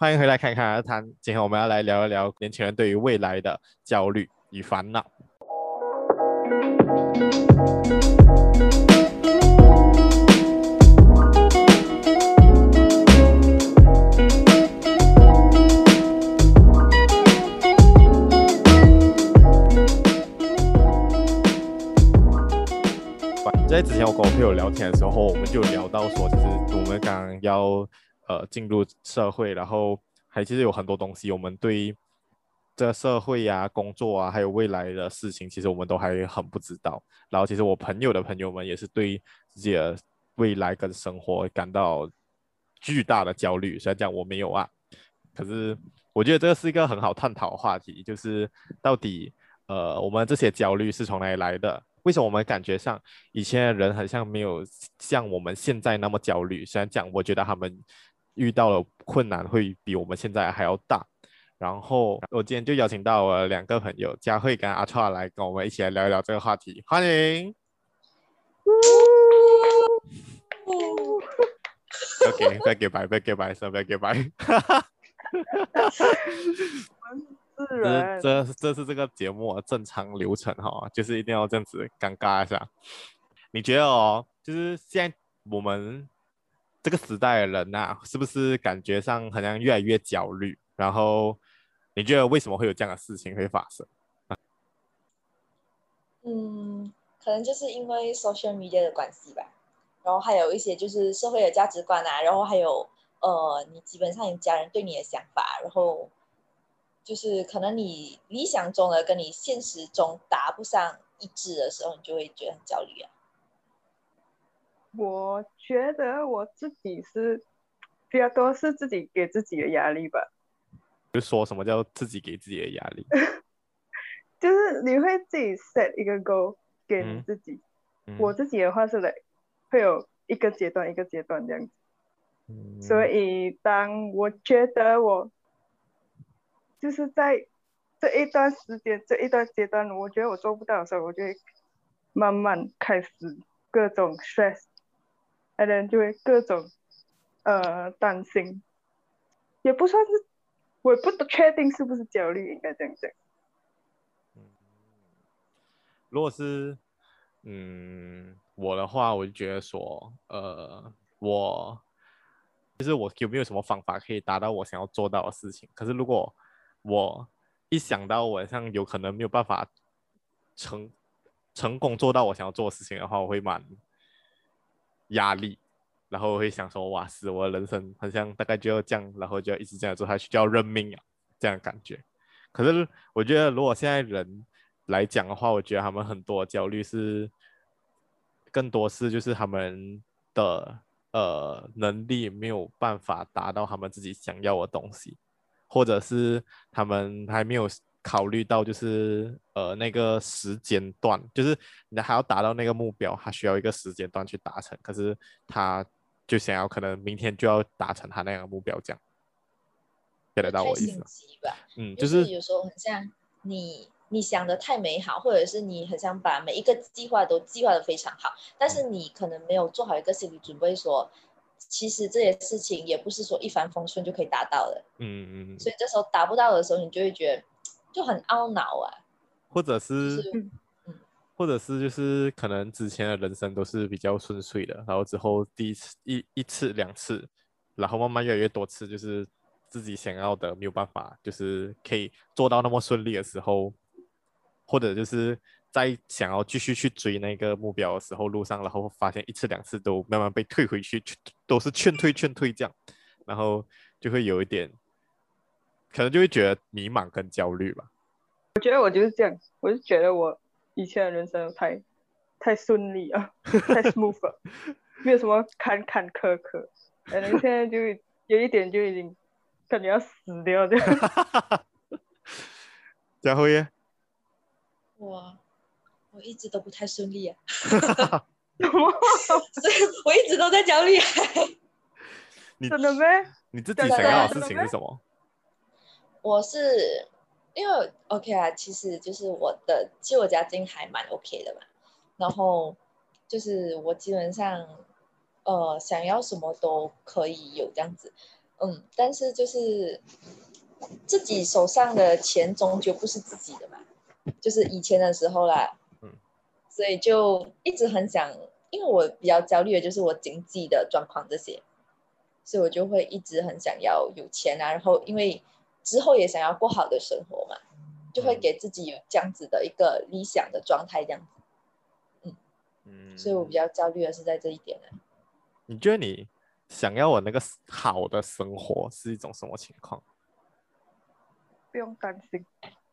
欢迎回来，看看而谈。今天我们要来聊一聊年轻人对于未来的焦虑与烦恼。在之前我跟我朋友聊天的时候，我们就聊到说，其实我们刚刚要。呃，进入社会，然后还其实有很多东西，我们对这社会呀、工作啊，还有未来的事情，其实我们都还很不知道。然后，其实我朋友的朋友们也是对自己的未来跟生活感到巨大的焦虑。虽然讲我没有啊，可是我觉得这个是一个很好探讨的话题，就是到底呃，我们这些焦虑是从哪里来的？为什么我们感觉上以前的人好像没有像我们现在那么焦虑？虽然讲，我觉得他们。遇到了困难会比我们现在还要大，然后我今天就邀请到我两个朋友佳慧跟阿川来跟我们一起来聊一聊这个话题，欢迎。OK，不要给白，不要给白，不要给白。哈哈哈哈这这这是这个节目的正常流程哈，就是一定要这样子尴尬一下。你觉得哦，就是现在我们。这个时代的人呐、啊，是不是感觉上好像越来越焦虑？然后你觉得为什么会有这样的事情会发生？嗯，可能就是因为 social media 的关系吧。然后还有一些就是社会的价值观啊，然后还有呃，你基本上你家人对你的想法，然后就是可能你理想中的跟你现实中达不上一致的时候，你就会觉得很焦虑啊。我觉得我自己是比较多是自己给自己的压力吧。就说什么叫自己给自己的压力？就是你会自己 set 一个 goal 给你自己。嗯嗯、我自己的话是来会有一个阶段一个阶段这样子。嗯、所以当我觉得我就是在这一段时间这一段阶段，我觉得我做不到的时候，我就会慢慢开始各种 stress。可能就会各种呃担心，也不算是，我也不确定是不是焦虑，应该这样讲。如果是嗯我的话，我就觉得说，呃，我其实我有没有什么方法可以达到我想要做到的事情？可是如果我一想到我像有可能没有办法成成功做到我想要做的事情的话，我会蛮。压力，然后会想说，哇，是我的人生好像大概就要这样，然后就要一直这样做下去，就要认命啊，这样感觉。可是我觉得，如果现在人来讲的话，我觉得他们很多焦虑是，更多是就是他们的呃能力没有办法达到他们自己想要的东西，或者是他们还没有。考虑到就是呃那个时间段，就是你还要达到那个目标，还需要一个时间段去达成。可是他就想要可能明天就要达成他那样的目标，这样，get 得到我意思吗？嗯，就是有时候很像你你想的太美好，或者是你很想把每一个计划都计划的非常好，但是你可能没有做好一个心理准备说，说其实这些事情也不是说一帆风顺就可以达到的。嗯嗯嗯。所以这时候达不到的时候，你就会觉得。就很懊恼啊，或者是，就是嗯、或者是就是可能之前的人生都是比较顺遂的，然后之后第一次一一次两次，然后慢慢越来越多次，就是自己想要的没有办法，就是可以做到那么顺利的时候，或者就是在想要继续去追那个目标的时候，路上然后发现一次两次都慢慢被退回去，都是劝退劝退这样，然后就会有一点。可能就会觉得迷茫跟焦虑吧。我觉得我就是这样，我就觉得我以前的人生太太顺利了，太 smooth 了，没有什么坎坎坷坷。可能现在就有一点就已经感觉要死掉这样。佳慧耶，我我一直都不太顺利啊。所以我一直都在焦虑。你真的咩？你自己想要的事情是什么？我是因为 OK 啊，其实就是我的，其实我家境还蛮 OK 的嘛。然后就是我基本上，呃，想要什么都可以有这样子。嗯，但是就是自己手上的钱终究不是自己的嘛，就是以前的时候啦，嗯，所以就一直很想，因为我比较焦虑的就是我经济的状况这些，所以我就会一直很想要有钱啊，然后因为之后也想要过好的生活嘛，就会给自己有这样子的一个理想的状态，这样子，嗯嗯，所以我比较焦虑的是在这一点呢。你觉得你？想要我那个好的生活是一种什么情况？不用担心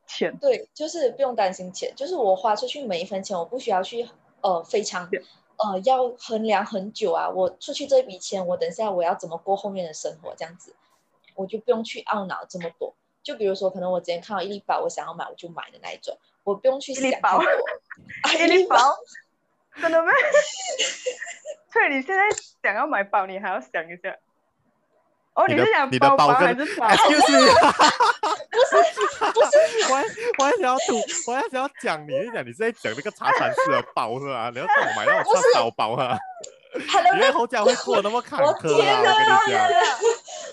钱，对，就是不用担心钱，就是我花出去每一分钱，我不需要去呃非常呃要衡量很久啊。我出去这笔钱，我等下我要怎么过后面的生活？这样子，我就不用去懊恼这么多。就比如说，可能我今天看到一粒宝，我想要买，我就买的那一种，我不用去想太多。一粒宝，真的吗？所以你现在想要买包，你还要想一下。哦，你，是想包包还是包？就是，不是，不是。我还我还想要吐，我还想要讲你，你讲你是在讲那个茶餐室的包是吧？你要帮我买那种叉烧包哈。因为后脚会过那么坎坷啊！我跟你讲。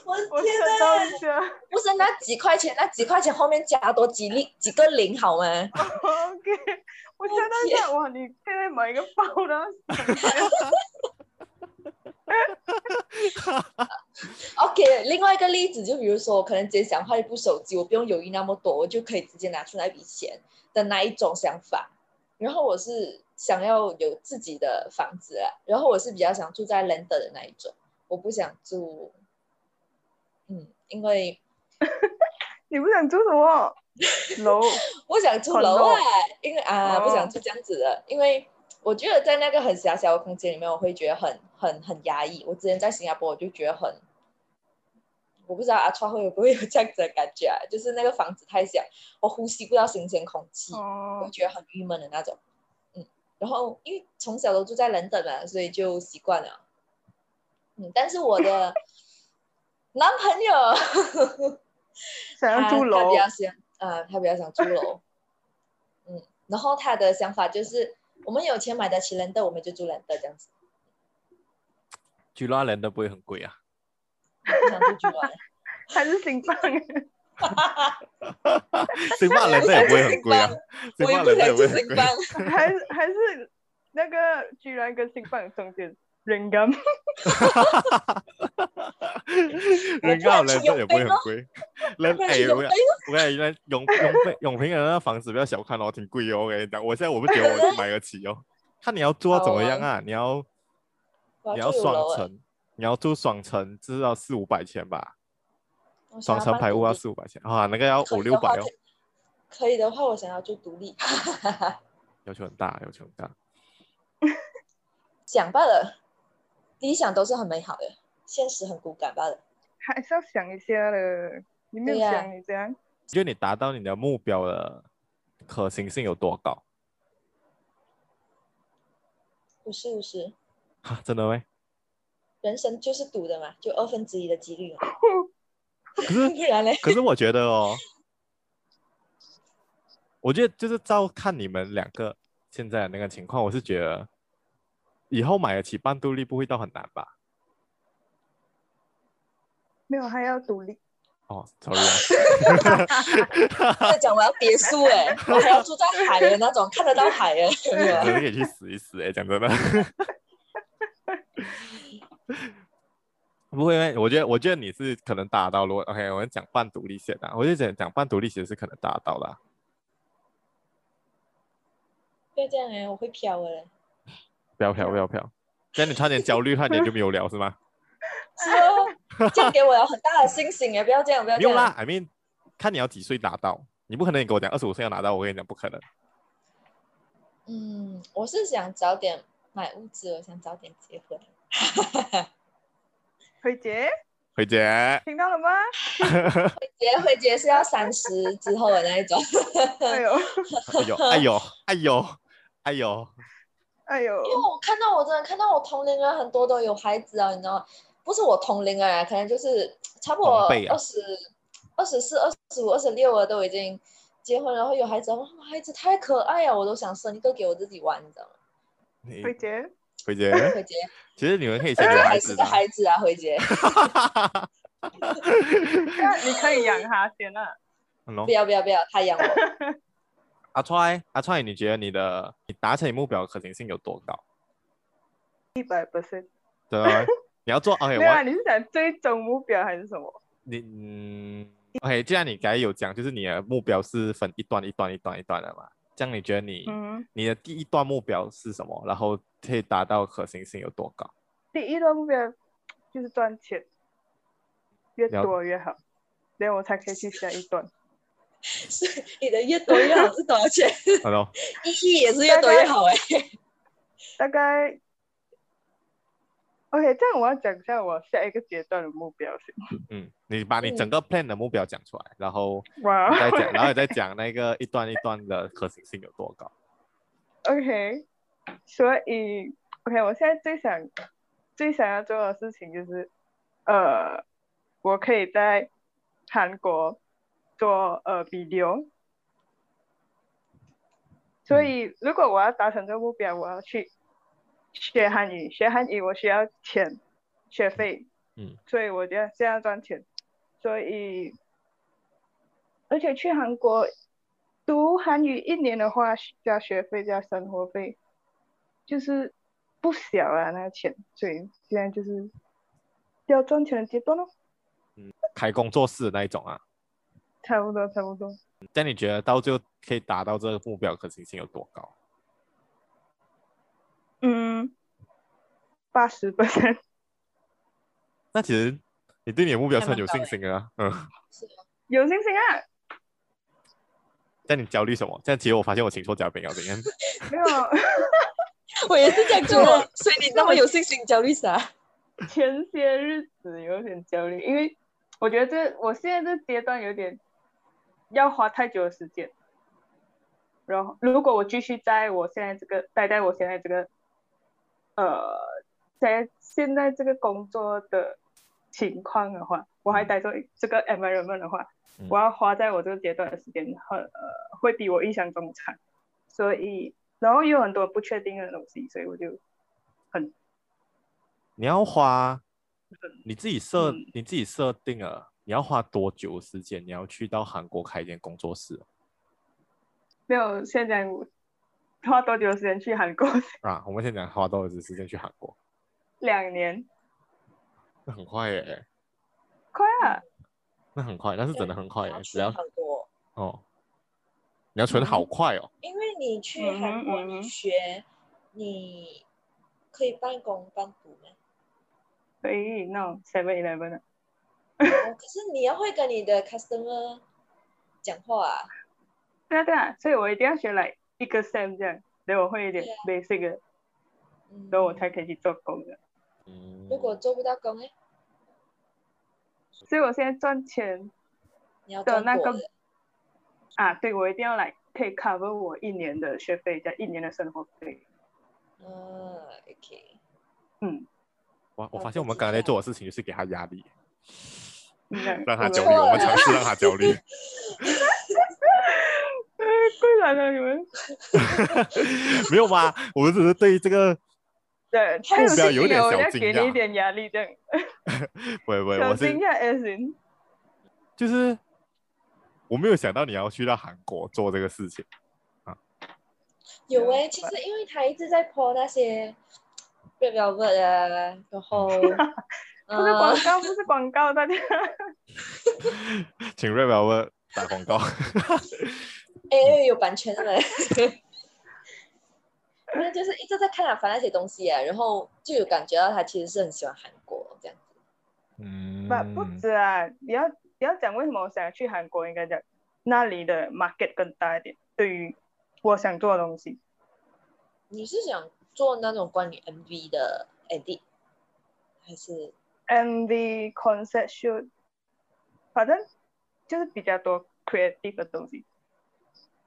我天哪！不是那几块钱，那几块钱后面加多几粒几个零好吗？OK，我想到想哇，你现在买一个包呢？OK，另外一个例子，就比如说，我可能今天想换一部手机，我不用犹豫那么多，我就可以直接拿出那笔钱的那一种想法。然后我是想要有自己的房子啊，然后我是比较想住在 Landed 的那一种，我不想住。嗯，因为 你不想住什么 楼？不想住楼啊，因为啊，不想住这样子的，因为我觉得在那个很狭小的空间里面，我会觉得很很很压抑。我之前在新加坡，我就觉得很，我不知道阿川会不会有这样子的感觉啊，就是那个房子太小，我呼吸不到新鲜空气，我觉得很郁闷的那种。嗯，然后因为从小都住在伦敦嘛，所以就习惯了。嗯，但是我的。男朋友 想要住楼，他比较想，呃，他比较想住楼。嗯，然后他的想法就是，我们有钱买得起人的，我们就住人的这样子。居拉人的不会很贵啊？不想住居拉，还是新办？新办人的也不会很贵啊。我也不想住新办，还是还是那个居然跟新办中间。人工，人干人这也不会很贵。人 哎，我我跟你讲，永永平永平的那个房子不要小看哦，挺贵哦。我跟你讲，我现在我不觉得我买得起哦。看你要住到怎么样啊？你要你要双层，你要住双层，至少四五百千吧。双层排屋要四五百千啊，那个要五六百哦。可以的话，我想要住独立。要求很大，要求很大。想罢了。理想都是很美好的，现实很骨感罢了。还是要想一下的，你没有想你这样？你觉得你达到你的目标的可行性有多高？五十五十。哈，真的吗？人生就是赌的嘛，就二分之一的几率嘛。可是，可是我觉得哦，我觉得就是照看你们两个现在那个情况，我是觉得。以后买得起半独立不会到很难吧？没有，还要独立。哦，sorry 啊。在讲我要别墅哎，我还要住在海的那种，看得到海哎。真的可以去死一死哎，讲真的。不会，我觉得，我觉得你是可能达到。如果 OK，我们讲半独立先啊，我就讲讲半独立其实是可能达到的。不要这样哎，我会飘哎。不要飘，不要飘，这样你差点焦虑，差点就没有聊，是吗？是哦，这样给我有很大的信心哎！不要这样，不要这样。用啦，I mean，看你要几岁拿到，你不可能你跟我讲二十五岁要拿到，我跟你讲不可能。嗯，我是想早点买物资，我想早点结婚。慧姐，慧姐，听到了吗？慧姐，慧姐是要三十之后的那一种。哎呦，哎呦，哎呦，哎呦，哎呦。哎呦，因为我看到我真的看到我同龄人很多都有孩子啊，你知道吗？不是我同龄人，可能就是差不多二十、二十四、二十五、二十六了，都已经结婚，然后有孩子，哇，孩子太可爱啊，我都想生一个给我自己玩，你知道吗？慧姐，慧杰，慧杰，其实你们可以先有孩子的孩子啊，慧杰。那 你可以养他先啊。不要不要不要，他养我。阿川阿川，你觉得你的你达成你目标的可行性有多高？一百 percent。对啊，你要做 OK。对啊，你是想最终目标还是什么？你嗯，OK，既然你刚才有讲，就是你的目标是分一段一段一段一段的嘛，这样你觉得你、嗯、你的第一段目标是什么？然后可以达到可行性有多高？第一段目标就是赚钱，越多越好，这样我才可以去下一段。所以你的越多越好是多少钱？Hello，意义也是越多越好哎。大概，OK，这样我要讲一下我下一个阶段的目标是。嗯，你把你整个 plan 的目标讲出来，嗯、然后再讲，然后你再 讲那个一段一段的可行性有多高。OK，所以 OK，我现在最想最想要做的事情就是，呃，我可以在韩国。做呃 video，所以如果我要达成这个目标，我要去学韩语，学韩语我需要钱学费，嗯，所以我就要这样赚钱，所以而且去韩国读韩语一年的话，加学费加生活费，就是不小啊那个钱，所以现在就是要赚钱的阶段咯，嗯，开工作室的那一种啊。差不多，差不多。但你觉得到最后可以达到这个目标可行性有多高？嗯，八十分。那其实你对你的目标是很有信心啊，嗯。有信心啊。但你焦虑什么？这样其实我发现我请错嘉宾了，怎样？没有。我也是这样做，所以你那么有信心，焦虑啥？前些日子有点焦虑，因为我觉得这我现在这阶段有点。要花太久的时间，然后如果我继续在我现在这个待在我现在这个，呃，在现在这个工作的情况的话，我还待在这个 environment 的话，嗯、我要花在我这个阶段的时间很呃会比我印象中长，所以然后有很多不确定的东西，所以我就很，你要花，你自己设、嗯、你自己设定了。你要花多久时间？你要去到韩国开一间工作室？没有，现在花多久时间去韩国？啊，我们现在花多久时间去韩国？两年。那很快耶！快啊！那很快，那是真的很快耶！只要很多哦，你要存好快哦。因为你去韩国，你学，你可以半工半读吗？可以，no seven eleven。哦、可是你要会跟你的 customer 讲话啊。对啊对啊，所以我一定要学来一个 sem 这样，所以我会一点 basic 的，嗯、所以我才可以去做工的。嗯、如果做不到工呢？所以我现在赚钱的那个啊，对，我一定要来可以 cover 我一年的学费加一年的生活费。嗯，OK。嗯。我我发现我们刚才在做的事情就是给他压力。让他焦虑，我们尝试让他焦虑。贵来了，你们 没有吧？我们只是对这个对 目标有点小惊讶，给你一点压力，这样。不会不会，我是就是我没有想到你要去到韩国做这个事情啊。有哎、欸，其实因为他一直在 po 那些 Red Velvet 啊，然后。不是广告，不是广告，大家。请 Red Velvet 打广告。哎、欸，有版权的嘞。那就是一直在看他发那些东西啊，然后就有感觉到他其实是很喜欢韩国这样子。嗯。不不止啊，你要你要讲为什么我想要去韩国，应该讲那里的 market 更大一点，对于我想做的东西。你是想做那种关于 MV 的 edit，还是？MV concept shoot，反正就是比较多 creative 的东西。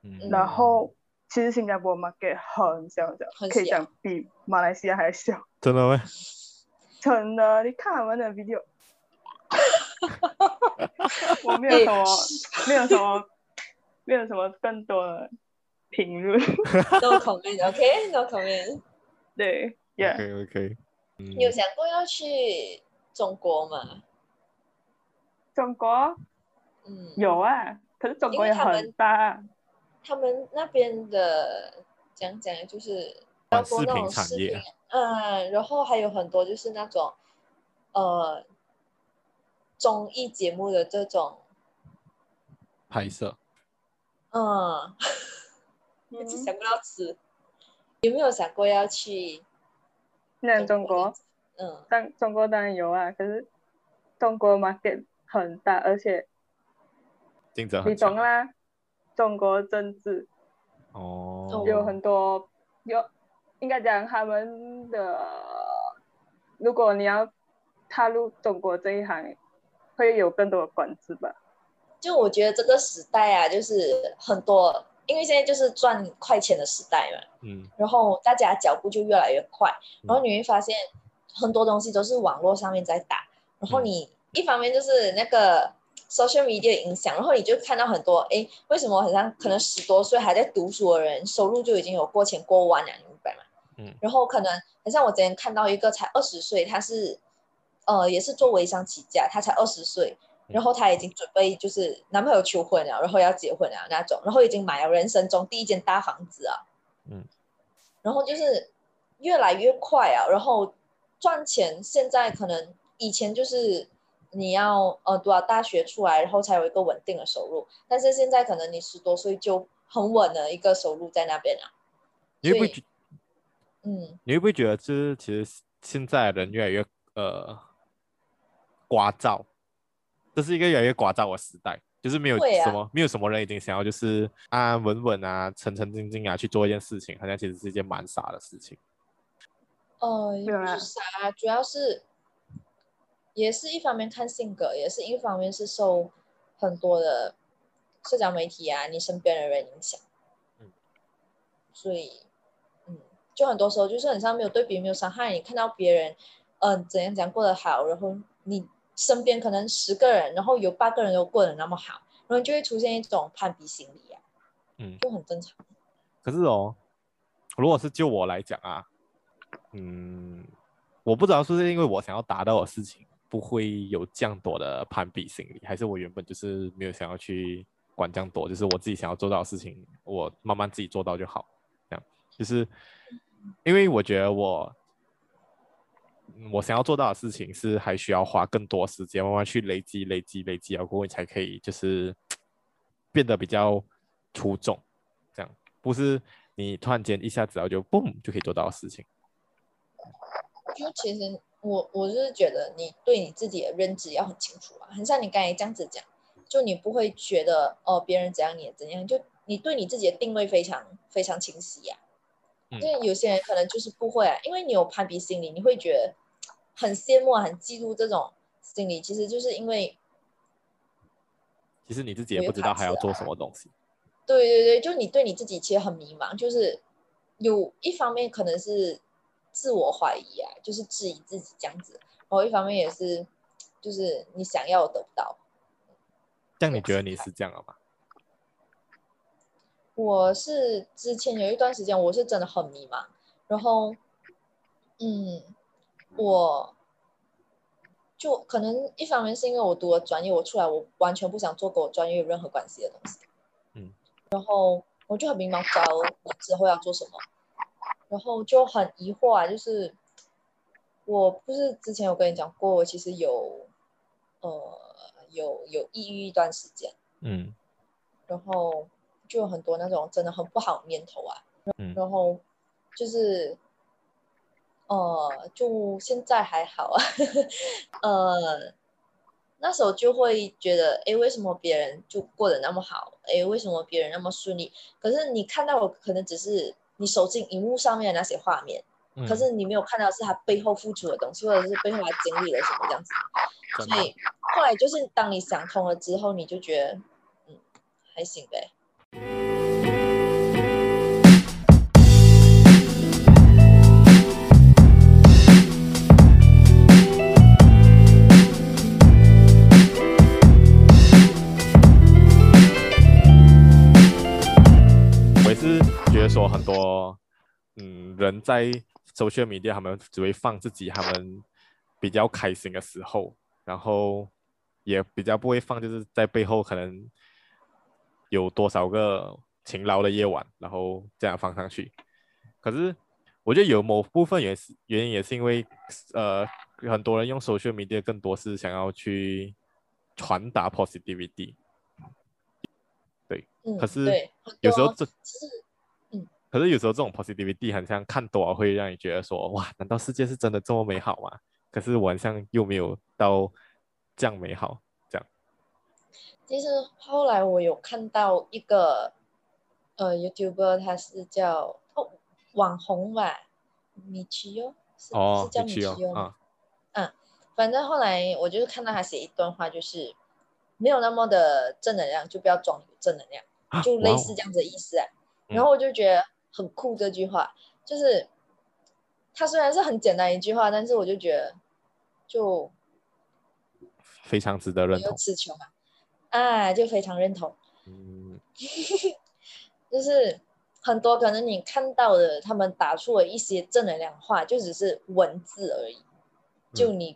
嗯。然后其实新加坡 market 很小很小，很小可以讲比马来西亚还小。真的吗？真的，你看我们的 video。我没有什么，没有什么，没有什么更多的评论。No comment，OK？No comment。对，Yeah。OK，OK。你有想过要去？中国吗，中国，嗯，有啊，可是中国也很大。他们那边的讲讲就是短视频产业，嗯，然后还有很多就是那种呃综艺节目的这种拍摄，嗯，一直想不到词，有没有想过要去那中国？嗯，当中国当然有啊，可是中国 market 很大，而且竞争很你懂啦。中国政治哦，有很多有，应该讲他们的，如果你要踏入中国这一行，会有更多的管制吧？就我觉得这个时代啊，就是很多，因为现在就是赚快钱的时代嘛，嗯，然后大家脚步就越来越快，然后你会发现很多东西都是网络上面在打，然后你一方面就是那个。Social media 影响，然后你就看到很多，哎，为什么好像可能十多岁还在读书的人，收入就已经有过千过万了，你明白吗？嗯。然后可能，很像我之前看到一个才二十岁，他是，呃，也是做微商起家，他才二十岁，然后他已经准备就是男朋友求婚了，然后要结婚了那种，然后已经买了人生中第一间大房子啊。嗯。然后就是越来越快啊，然后赚钱现在可能以前就是。你要呃读了大学出来，然后才有一个稳定的收入。但是现在可能你十多岁就很稳的一个收入在那边了。你会不会觉？嗯，你会不会觉得，就是其实现在人越来越呃聒噪，这是一个越来越聒噪的时代，就是没有什么、啊、没有什么人已经想要就是安安稳稳啊、沉沉静静啊去做一件事情，好像其实是一件蛮傻的事情。呃，也不是傻，主要是。也是一方面看性格，也是一方面是受很多的社交媒体啊，你身边的人影响。嗯，所以，嗯，就很多时候就是很像没有对比，没有伤害。你看到别人，嗯、呃，怎样怎样过得好，然后你身边可能十个人，然后有八个人都过得那么好，然后就会出现一种攀比心理啊。嗯，就很正常。可是哦，如果是就我来讲啊，嗯，我不知道是不是因为我想要达到的事情。不会有这样多的攀比心理，还是我原本就是没有想要去管这样多，就是我自己想要做到的事情，我慢慢自己做到就好。这样，就是因为我觉得我我想要做到的事情是还需要花更多时间，慢慢去累积、累积、累积，然后你才可以就是变得比较出众。这样不是你突然间一下子然后就嘣就可以做到的事情。就其实。我我就是觉得你对你自己的认知要很清楚啊，很像你刚才这样子讲，就你不会觉得哦别人怎样你也怎样，就你对你自己的定位非常非常清晰呀、啊。因为有些人可能就是不会啊，因为你有攀比心理，你会觉得很羡慕、很嫉妒这种心理，其实就是因为其实你自己也不知道还要做什么东西。对对对，就你对你自己其实很迷茫，就是有一方面可能是。自我怀疑啊，就是质疑自己这样子，然后一方面也是，就是你想要得不到。但你觉得你是这样了吗？我是之前有一段时间，我是真的很迷茫，然后，嗯，我就可能一方面是因为我读了专业，我出来我完全不想做跟我专业有任何关系的东西，嗯，然后我就很迷茫，不知道我之后要做什么。然后就很疑惑啊，就是我不是之前有跟你讲过，我其实有呃有有抑郁一段时间，嗯，然后就有很多那种真的很不好的念头啊，嗯，然后就是呃就现在还好啊，呃那时候就会觉得，哎，为什么别人就过得那么好？哎，为什么别人那么顺利？可是你看到我可能只是。你手进荧幕上面的那些画面，嗯，可是你没有看到是他背后付出的东西，或者是背后他经历了什么这样子。所以后来就是当你想通了之后，你就觉得，嗯，还行呗。说很多，嗯，人在 social media，他们只会放自己他们比较开心的时候，然后也比较不会放，就是在背后可能有多少个勤劳的夜晚，然后这样放上去。可是我觉得有某部分也是原因，也是因为呃，很多人用 social media 更多是想要去传达 positivity。对，嗯、可是有时候这，嗯，可是有时候这种 positivity 很像看多了会让你觉得说，哇，难道世界是真的这么美好吗？可是晚上又没有到。这样美好，这样。其实后来我有看到一个，呃，YouTuber，他是叫哦网红吧，米奇哦，是哦是叫米奇哦，啊，嗯，反正后来我就是看到他写一段话，就是没有那么的正能量，就不要装正能量，就类似这样子的意思啊。然后我就觉得很酷这句话，就是它虽然是很简单一句话，但是我就觉得就。非常值得认同。词穷啊，啊，就非常认同。嗯，就是很多可能你看到的，他们打出了一些正能量话，就只是文字而已。就你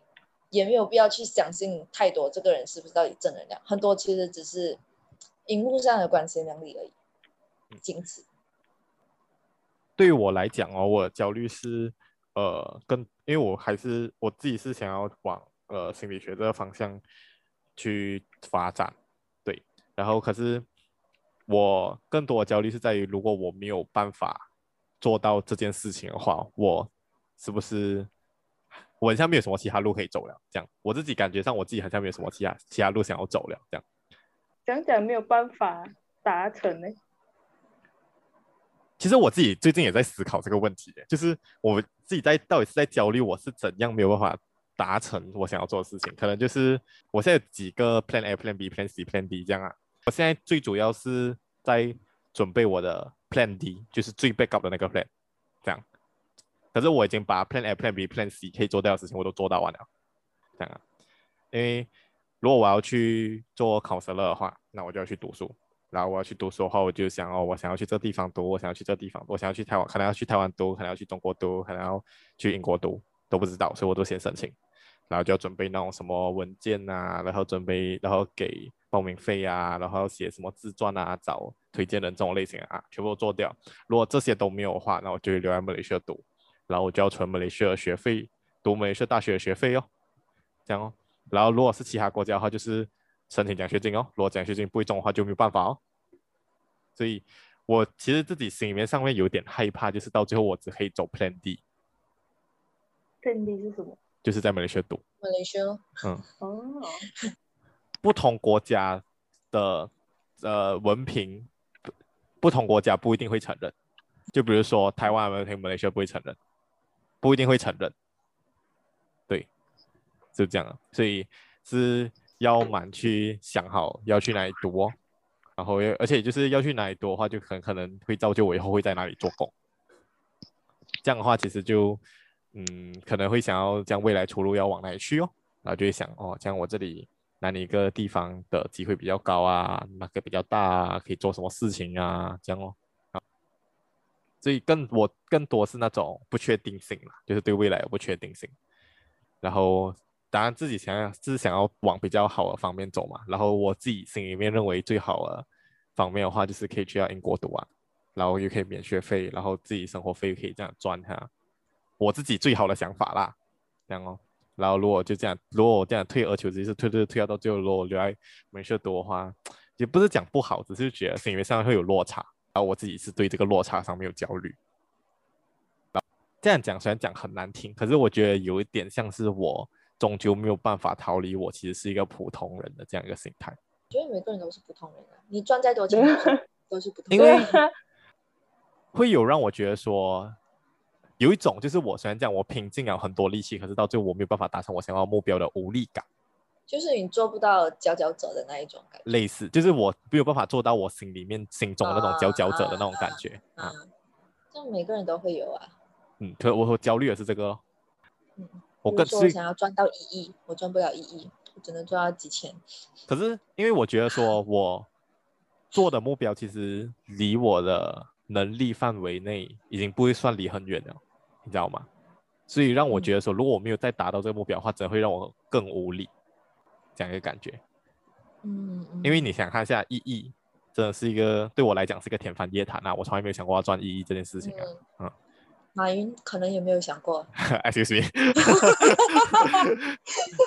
也没有必要去相信太多，这个人是不是到底正能量？很多其实只是荧幕上的光鲜亮丽而已，仅此。对于我来讲哦，我的焦虑是呃，跟因为我还是我自己是想要往。呃，心理学这个方向去发展，对。然后，可是我更多的焦虑是在于，如果我没有办法做到这件事情的话，我是不是我好像没有什么其他路可以走了？这样，我自己感觉上，我自己好像没有什么其他其他路想要走了。这样，讲讲没有办法达成呢？其实我自己最近也在思考这个问题，就是我自己在到底是在焦虑，我是怎样没有办法。达成我想要做的事情，可能就是我现在有几个 Plan A、Plan B、Plan C、Plan D 这样啊。我现在最主要是在准备我的 Plan D，就是最 backup 的那个 Plan，这样。可是我已经把 Plan A、Plan B、Plan C 可以做掉的事情我都做到完了，这样啊。因为如果我要去做 counselor 的话，那我就要去读书。然后我要去读书的话，我就想哦，我想要去这地方读，我想要去这地方，我想要去台湾，可能要去台湾读，可能要去中国读，可能要去英国读，都不知道，所以我都先申请。然后就要准备那种什么文件啊，然后准备，然后给报名费啊，然后写什么自传啊，找推荐人这种类型啊，全部都做掉。如果这些都没有的话，那我就留在马来西亚读，然后我就要存马来西亚的学费，读马来西亚大学的学费哦，这样哦。然后如果是其他国家的话，就是申请奖学金哦。如果奖学金不会中的话，就没有办法哦。所以我其实自己心里面上面有点害怕，就是到最后我只可以走 Plan D。Plan D 是什么？就是在马来西亚读，马来西亚，嗯，哦，不同国家的呃文凭，不同国家不一定会承认。就比如说台湾文凭，马来西亚不会承认，不一定会承认。对，就这样，所以是要蛮去想好要去哪里读哦，然后而且就是要去哪里读的话，就很可能会造就我以后会在哪里做工。这样的话，其实就。嗯，可能会想要将未来出路要往哪里去哦，然后就会想哦，这样我这里哪里一个地方的机会比较高啊，哪个比较大啊，可以做什么事情啊，这样哦。所以更我更多是那种不确定性嘛，就是对未来有不确定性。然后当然自己想要是想要往比较好的方面走嘛，然后我自己心里面认为最好的方面的话，就是可以去到英国读啊，然后又可以免学费，然后自己生活费又可以这样赚哈。我自己最好的想法啦，这样哦。然后如果就这样，如果我这样退而求其次，退退退到最后，如果我留在没事多的话，也不是讲不好，只是觉得心里面上会有落差。然后我自己是对这个落差上面有焦虑。这样讲虽然讲很难听，可是我觉得有一点像是我终究没有办法逃离我其实是一个普通人的这样一个心态。我觉得每个人都是普通人啊，你赚再多钱都是普通人。因为会有让我觉得说。有一种就是我虽然这样，我拼尽了很多力气，可是到最后我没有办法达成我想要目标的无力感，就是你做不到佼佼者的那一种感觉。类似，就是我没有办法做到我心里面心中的那种佼佼者的那种感觉啊。啊，这每个人都会有啊。嗯，可我我焦虑的是这个咯。嗯，我更说我想要赚到一亿，我赚不了一亿，我只能赚到几千。可是因为我觉得说我做的目标其实离我的能力范围内已经不会算离很远了。你知道吗？所以让我觉得说，如果我没有再达到这个目标的话，只会让我更无力。这样一个感觉。嗯，因为你想看一下一亿，真的是一个对我来讲是一个天方夜谭啊！我从来没有想过要赚一亿这件事情啊。嗯。嗯马云可能也没有想过。Excuse me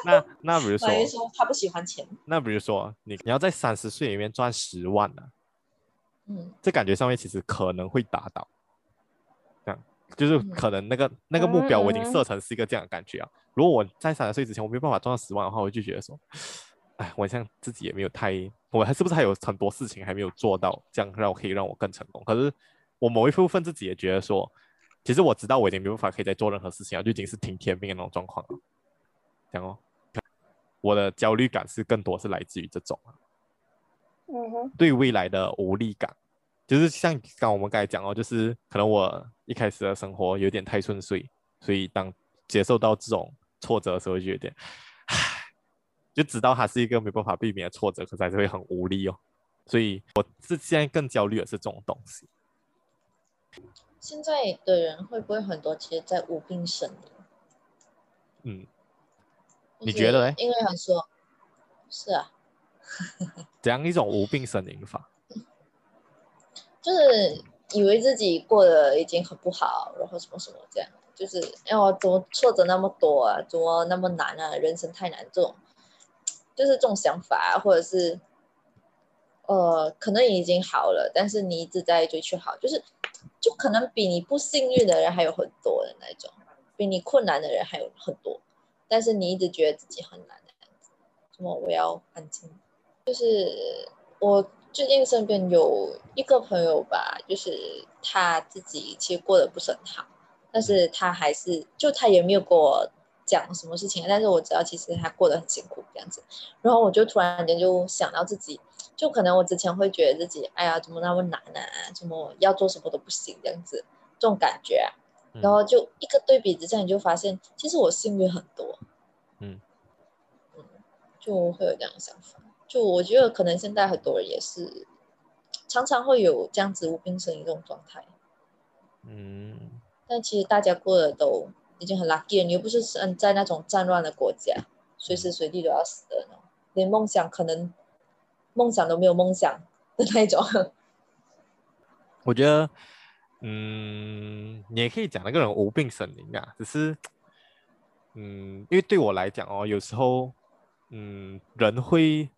那 那比如说，马云说他不喜欢钱。那比如说，你你要在三十岁里面赚十万呢？嗯，这感觉上面其实可能会达到。这样就是可能那个、嗯、那个目标我已经设成是一个这样的感觉啊。如果我在三十岁之前我没有办法赚到十万的话，我就觉得说，哎，我像自己也没有太，我还是不是还有很多事情还没有做到，这样让我可以让我更成功。可是我某一部分自己也觉得说。其实我知道我已经没办法可以再做任何事情了，就已经是听天命的那种状况了。这样哦，我的焦虑感是更多是来自于这种啊，嗯哼，对未来的无力感，就是像刚我们刚才讲哦，就是可能我一开始的生活有点太顺遂，所以当接受到这种挫折的时候，就有点，唉，就知道它是一个没办法避免的挫折，可是还是会很无力哦。所以我是现在更焦虑的是这种东西。现在的人会不会很多？其实，在无病呻吟。嗯，你觉得呢？因为很说，是啊。怎样一种无病呻吟法？就是以为自己过得已经很不好，然后什么什么这样，就是哎我怎么挫折那么多啊？怎么那么难啊？人生太难，这种就是这种想法，或者是呃，可能已经好了，但是你一直在追求好，就是。就可能比你不幸运的人还有很多的那种，比你困难的人还有很多，但是你一直觉得自己很难的样子。什么我要安静？就是我最近身边有一个朋友吧，就是他自己其实过得不是很好，但是他还是就他也没有跟我讲什么事情，但是我知道其实他过得很辛苦这样子。然后我就突然间就想到自己。就可能我之前会觉得自己，哎呀，怎么那么难啊？怎么要做什么都不行这样子，这种感觉啊。然后就一个对比之下，你就发现其实我幸运很多。嗯嗯，就会有这样的想法。就我觉得可能现在很多人也是常常会有这样子无病呻吟这种状态。嗯。但其实大家过得都已经很 lucky 了，你又不是生在那种战乱的国家，随时随地都要死的那种，连梦想可能。梦想都没有梦想的那种，我觉得，嗯，你也可以讲那个人无病呻吟啊，只是，嗯，因为对我来讲哦，有时候，嗯，人会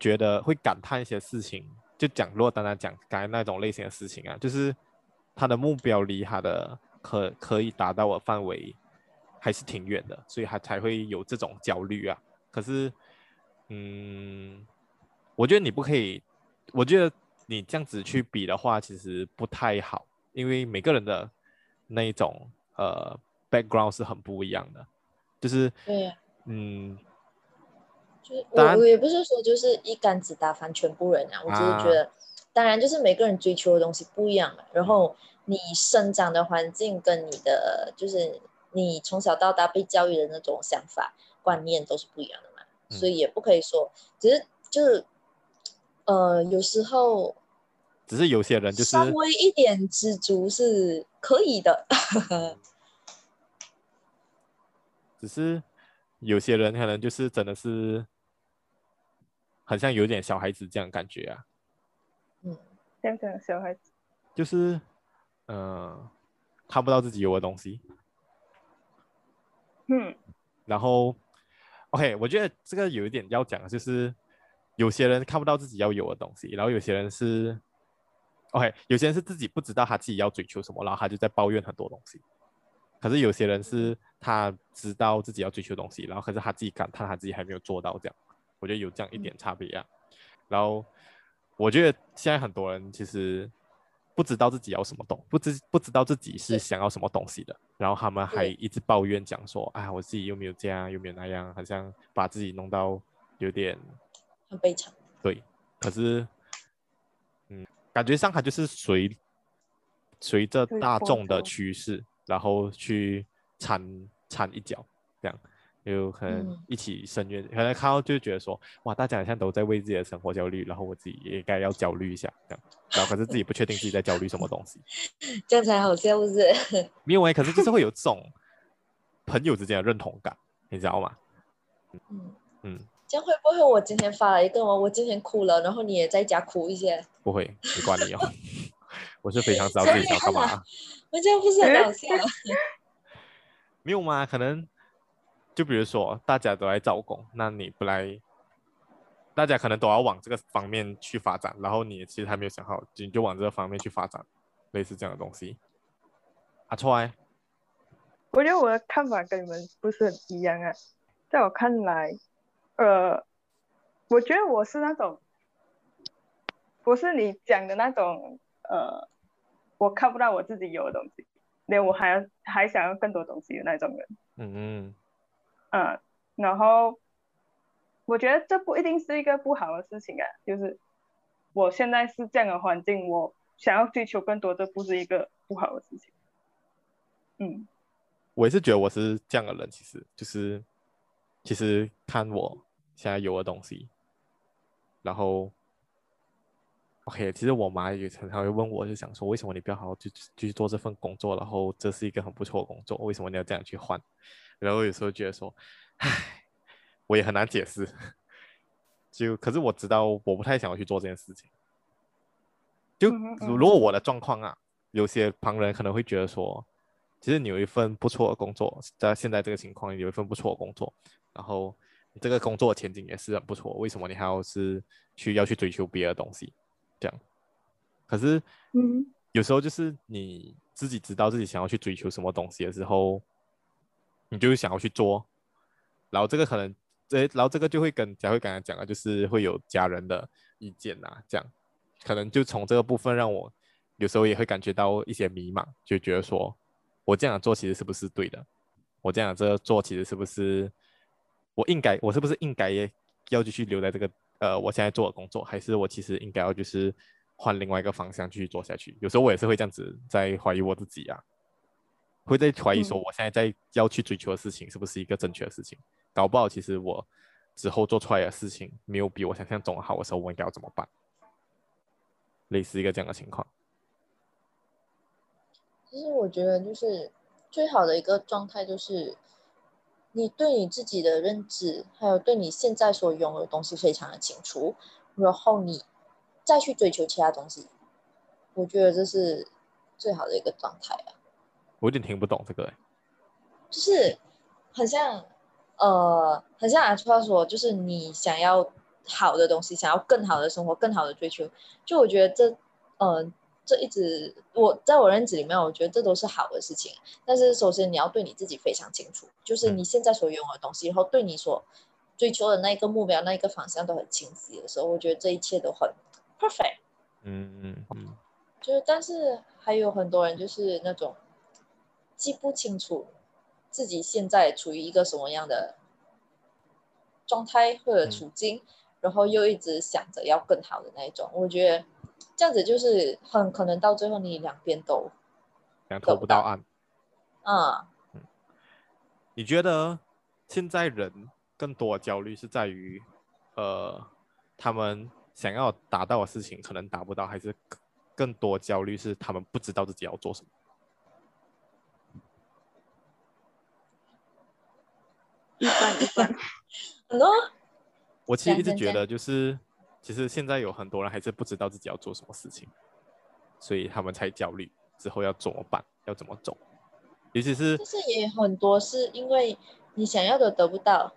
觉得会感叹一些事情，就讲，如果单单讲刚才那种类型的事情啊，就是他的目标离他的可可以达到的范围还是挺远的，所以他才会有这种焦虑啊。可是，嗯。我觉得你不可以，我觉得你这样子去比的话，其实不太好，因为每个人的那一种呃 background 是很不一样的，就是对呀，嗯，就是我我也不是说就是一竿子打翻全部人啊，我只是觉得，啊、当然就是每个人追求的东西不一样嘛，然后你生长的环境跟你的就是你从小到大被教育的那种想法观念都是不一样的嘛，嗯、所以也不可以说，只是就是。呃，有时候，只是有些人就是稍微一点知足是可以的。只是有些人可能就是真的是，好像有点小孩子这样感觉啊。嗯，这样讲小孩子，就是嗯、呃，看不到自己有的东西。嗯，然后，OK，我觉得这个有一点要讲的就是。有些人看不到自己要有的东西，然后有些人是，OK，有些人是自己不知道他自己要追求什么，然后他就在抱怨很多东西。可是有些人是他知道自己要追求东西，然后可是他自己感叹他自己还没有做到这样。我觉得有这样一点差别啊。然后我觉得现在很多人其实不知道自己要什么东，不知不知道自己是想要什么东西的，然后他们还一直抱怨讲说，哎，我自己又没有这样，又没有那样，好像把自己弄到有点。很悲惨，对，可是，嗯，感觉上他就是随随着大众的趋势，然后去掺掺一脚，这样有可能一起深渊，嗯、可能看到就觉得说，哇，大家好像都在为自己的生活焦虑，然后我自己也该要焦虑一下，这样，然后可是自己不确定自己在焦虑什么东西，这样才好笑，不是？没有哎，可是就是会有这种朋友之间的认同感，你知道吗？嗯嗯。这样会不会我今天发了一个我我今天哭了，然后你也在家哭一些？不会，没关系哦。我是非常知道自己想干嘛。我这样不是很搞笑？没有吗？可能就比如说大家都来招工，那你不来，大家可能都要往这个方面去发展，然后你其实还没有想好，你就往这个方面去发展，类似这样的东西。阿川，我觉得我的看法跟你们不是很一样啊，在我看来。呃，我觉得我是那种，不是你讲的那种，呃，我看不到我自己有的东西，连我还要还想要更多东西的那种人。嗯嗯。嗯，然后我觉得这不一定是一个不好的事情啊，就是我现在是这样的环境，我想要追求更多，这不是一个不好的事情。嗯，我也是觉得我是这样的人，其实就是，其实看我。现在有的东西，然后，OK，其实我妈也常常会问我，就想说，为什么你不要好好去去做这份工作？然后这是一个很不错的工作，为什么你要这样去换？然后有时候觉得说，唉，我也很难解释。就可是我知道，我不太想要去做这件事情。就如果我的状况啊，有些旁人可能会觉得说，其实你有一份不错的工作，在现在这个情况有一份不错的工作，然后。这个工作前景也是很不错，为什么你还要是去要去追求别的东西？这样，可是，嗯，有时候就是你自己知道自己想要去追求什么东西的时候，你就想要去做，然后这个可能，这然后这个就会跟佳慧刚才讲的，就是会有家人的意见呐，这样，可能就从这个部分让我有时候也会感觉到一些迷茫，就觉得说我这样做其实是不是对的？我这样这做其实是不是？我应该，我是不是应该要继续留在这个呃我现在做的工作，还是我其实应该要就是换另外一个方向继续做下去？有时候我也是会这样子在怀疑我自己啊，会在怀疑说我现在在要去追求的事情是不是一个正确的事情？搞不好其实我之后做出来的事情没有比我想象中好的时候，我应该要怎么办？类似一个这样的情况。其实我觉得就是最好的一个状态就是。你对你自己的认知，还有对你现在所拥有的东西非常的清楚，然后你再去追求其他东西，我觉得这是最好的一个状态啊。我有点听不懂这个哎，就是很像呃，很像阿川说，就是你想要好的东西，想要更好的生活，更好的追求，就我觉得这呃。这一直我在我认知里面，我觉得这都是好的事情。但是首先你要对你自己非常清楚，就是你现在所拥有的东西，然后对你所追求的那一个目标、那一个方向都很清晰的时候，我觉得这一切都很 perfect。嗯嗯嗯。就是，但是还有很多人就是那种记不清楚自己现在处于一个什么样的状态或者处境，嗯、然后又一直想着要更好的那一种，我觉得。这样子就是很可能到最后你两边都两头不到岸。嗯，嗯，你觉得现在人更多的焦虑是在于，呃，他们想要达到的事情可能达不到，还是更多焦虑是他们不知道自己要做什么？一般一般，很多。我其实一直觉得就是。其实现在有很多人还是不知道自己要做什么事情，所以他们才焦虑，之后要怎么办，要怎么走。尤其是，就是也很多是因为你想要的得不到，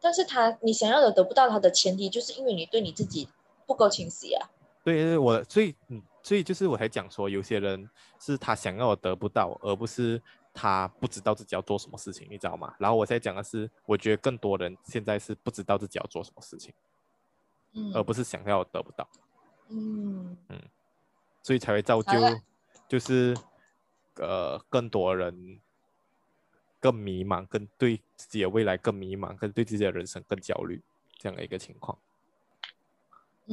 但是他你想要的得不到，他的前提就是因为你对你自己不够清晰啊。对，对，我所以嗯，所以就是我才讲说，有些人是他想要的得不到，而不是他不知道自己要做什么事情，你知道吗？然后我在讲的是，我觉得更多人现在是不知道自己要做什么事情。嗯而不是想要得不到，嗯嗯，所以才会造就，就是呃更多人更迷茫，更对自己的未来更迷茫，更对自己的人生更焦虑这样的一个情况。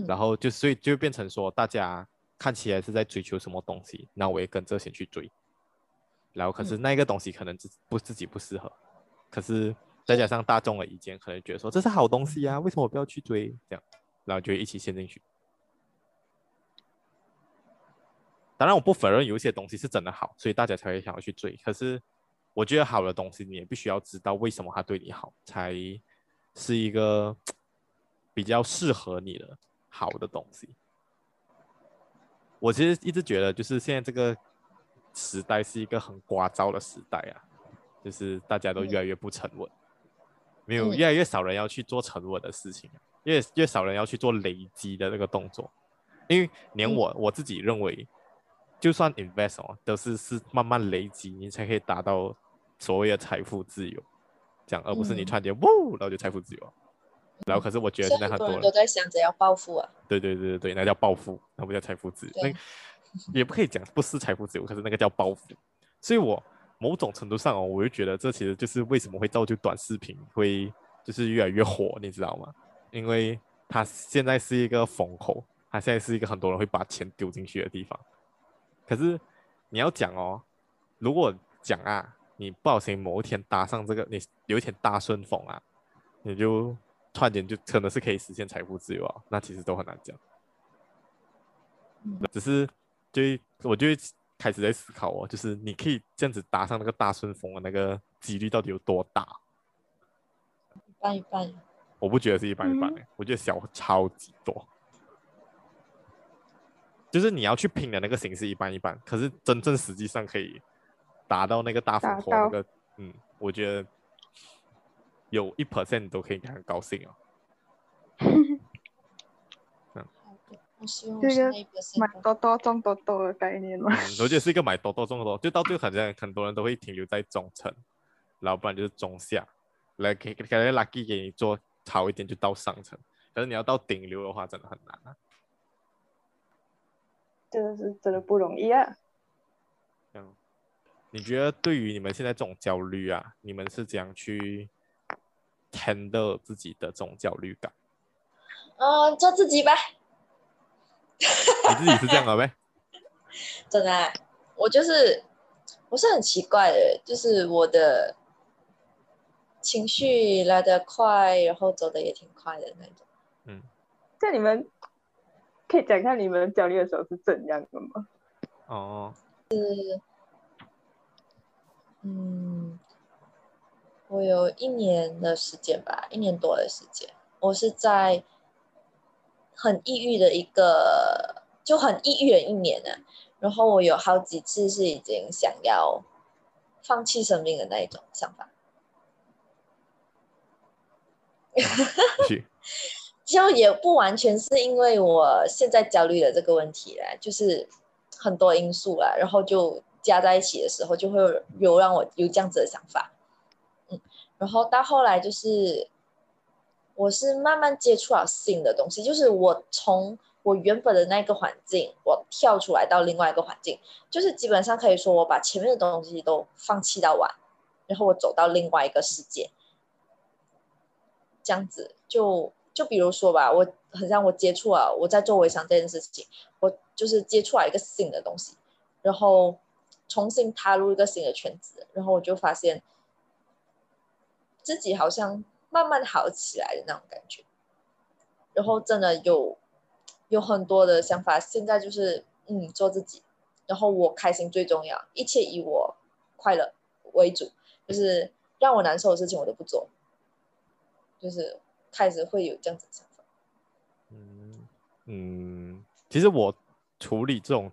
然后就所以就变成说，大家看起来是在追求什么东西，那我也跟着先去追。然后可是那个东西可能自不自己不适合，可是再加上大众的意见，可能觉得说这是好东西啊，为什么我不要去追这样？然后就一起陷进去。当然，我不否认有一些东西是真的好，所以大家才会想要去追。可是，我觉得好的东西，你也必须要知道为什么它对你好，才是一个比较适合你的好的东西。我其实一直觉得，就是现在这个时代是一个很聒噪的时代啊，就是大家都越来越不沉稳，没有越来越少人要去做沉稳的事情，越越少人要去做累积的那个动作，因为连我我自己认为，就算 invest 哦，都是是慢慢累积，你才可以达到所谓的财富自由，这样，而不是你突然间呜，然后就财富自由。然后，可是我觉得现在很多人都在想着要暴富啊。对对对对对，那叫暴富，那不叫财富自由。那也不可以讲不是财富自由，可是那个叫暴富。所以我某种程度上哦，我就觉得这其实就是为什么会造就短视频会就是越来越火，你知道吗？因为它现在是一个风口，它现在是一个很多人会把钱丢进去的地方。可是你要讲哦，如果讲啊，你不小心某一天搭上这个，你有一天大顺风啊，你就。突然间就可能是可以实现财富自由啊，那其实都很难讲。只是就我就会开始在思考哦，就是你可以这样子搭上那个大顺风的那个几率到底有多大？一半一半。我不觉得是一半一半，嗯、我觉得小超级多。就是你要去拼的那个形式一般一般，可是真正实际上可以达到那个大风口那个，嗯，我觉得。有一 percent 都可以很高兴哦。嗯，这个买多多中多多的概念嘛。我觉得是一个买多多中多多，就到最后好像很多人都会停留在中层，然后不然就是中下，来给给 lucky 给你做好一点就到上层，可是你要到顶流的话真的很难啊。真的是真的不容易啊。嗯，你觉得对于你们现在这种焦虑啊，你们是怎样去？handle 自己的这种焦虑感，嗯，做自己吧。你自己是这样的呗？真的、啊，我就是我是很奇怪的，就是我的情绪来得快，然后走的也挺快的那种。嗯，那你们可以讲一下你们焦虑的时候是怎样的吗？哦，是，嗯。我有一年的时间吧，一年多的时间，我是在很抑郁的一个，就很抑郁的一年呢。然后我有好几次是已经想要放弃生命的那一种想法。就也不完全是因为我现在焦虑的这个问题啦，就是很多因素啦，然后就加在一起的时候，就会有让我有这样子的想法。嗯然后到后来就是，我是慢慢接触到新的东西，就是我从我原本的那个环境，我跳出来到另外一个环境，就是基本上可以说我把前面的东西都放弃到完，然后我走到另外一个世界，这样子就就比如说吧，我很像我接触了我在做微商这件事情，我就是接触了一个新的东西，然后重新踏入一个新的圈子，然后我就发现。自己好像慢慢好起来的那种感觉，然后真的有有很多的想法，现在就是嗯做自己，然后我开心最重要，一切以我快乐为主，就是让我难受的事情我都不做，就是开始会有这样子的想法。嗯嗯，其实我处理这种，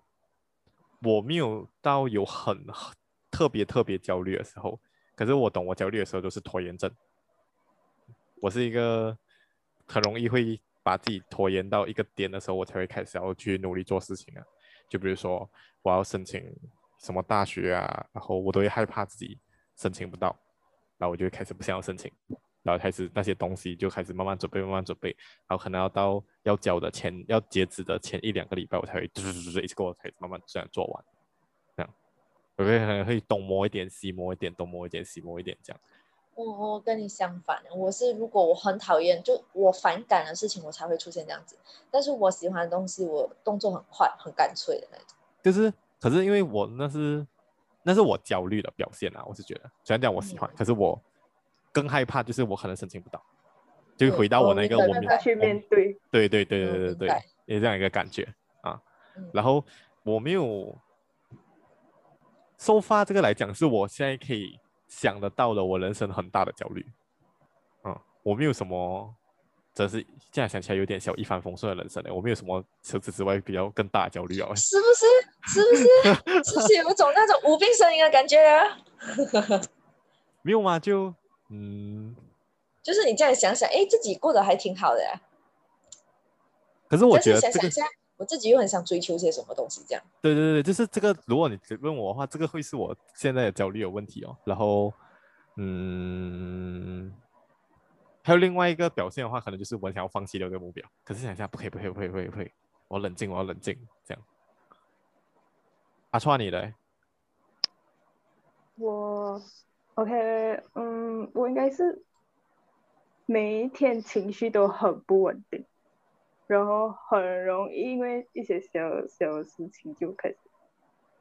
我没有到有很特别特别焦虑的时候。可是我懂，我焦虑的时候都是拖延症。我是一个很容易会把自己拖延到一个点的时候，我才会开始要去努力做事情啊。就比如说我要申请什么大学啊，然后我都会害怕自己申请不到，然后我就会开始不想要申请，然后开始那些东西就开始慢慢准备，慢慢准备，然后可能要到要交的前要截止的前一两个礼拜，我才会就是一直给我开始慢慢这样做完。我可能会东摸一点，西摸一点，东摸一点，西摸一点，这样。我我跟你相反，我是如果我很讨厌，就我反感的事情，我才会出现这样子。但是我喜欢的东西，我动作很快，很干脆的那种。就是，可是因为我那是那是我焦虑的表现啊，我是觉得，虽然讲我喜欢，嗯、可是我更害怕，就是我可能申请不到，就回到我那个我们去面对，对对对对对对，也这样一个感觉啊。嗯、然后我没有。收发这个来讲，是我现在可以想得到的，我人生很大的焦虑。嗯，我没有什么真是现在想起来有点小一帆风顺的人生呢。我没有什么除此之外比较更大的焦虑啊。是不是？是不是？是不是有种那种无病呻吟的感觉啊？没有吗？就嗯，就是你这样想想，哎，自己过得还挺好的呀。可是我觉得这个，想想我自己又很想追求些什么东西，这样。对对对，就是这个。如果你问我的话，这个会是我现在的焦虑有问题哦。然后，嗯，还有另外一个表现的话，可能就是我想要放弃掉这个目标。可是想想，不可以，不可以，不可以，不可以，不可以，我冷静，我要冷静，这样。阿川，你嘞？我，OK，嗯，我应该是每一天情绪都很不稳定。然后很容易因为一些小小的事情就开始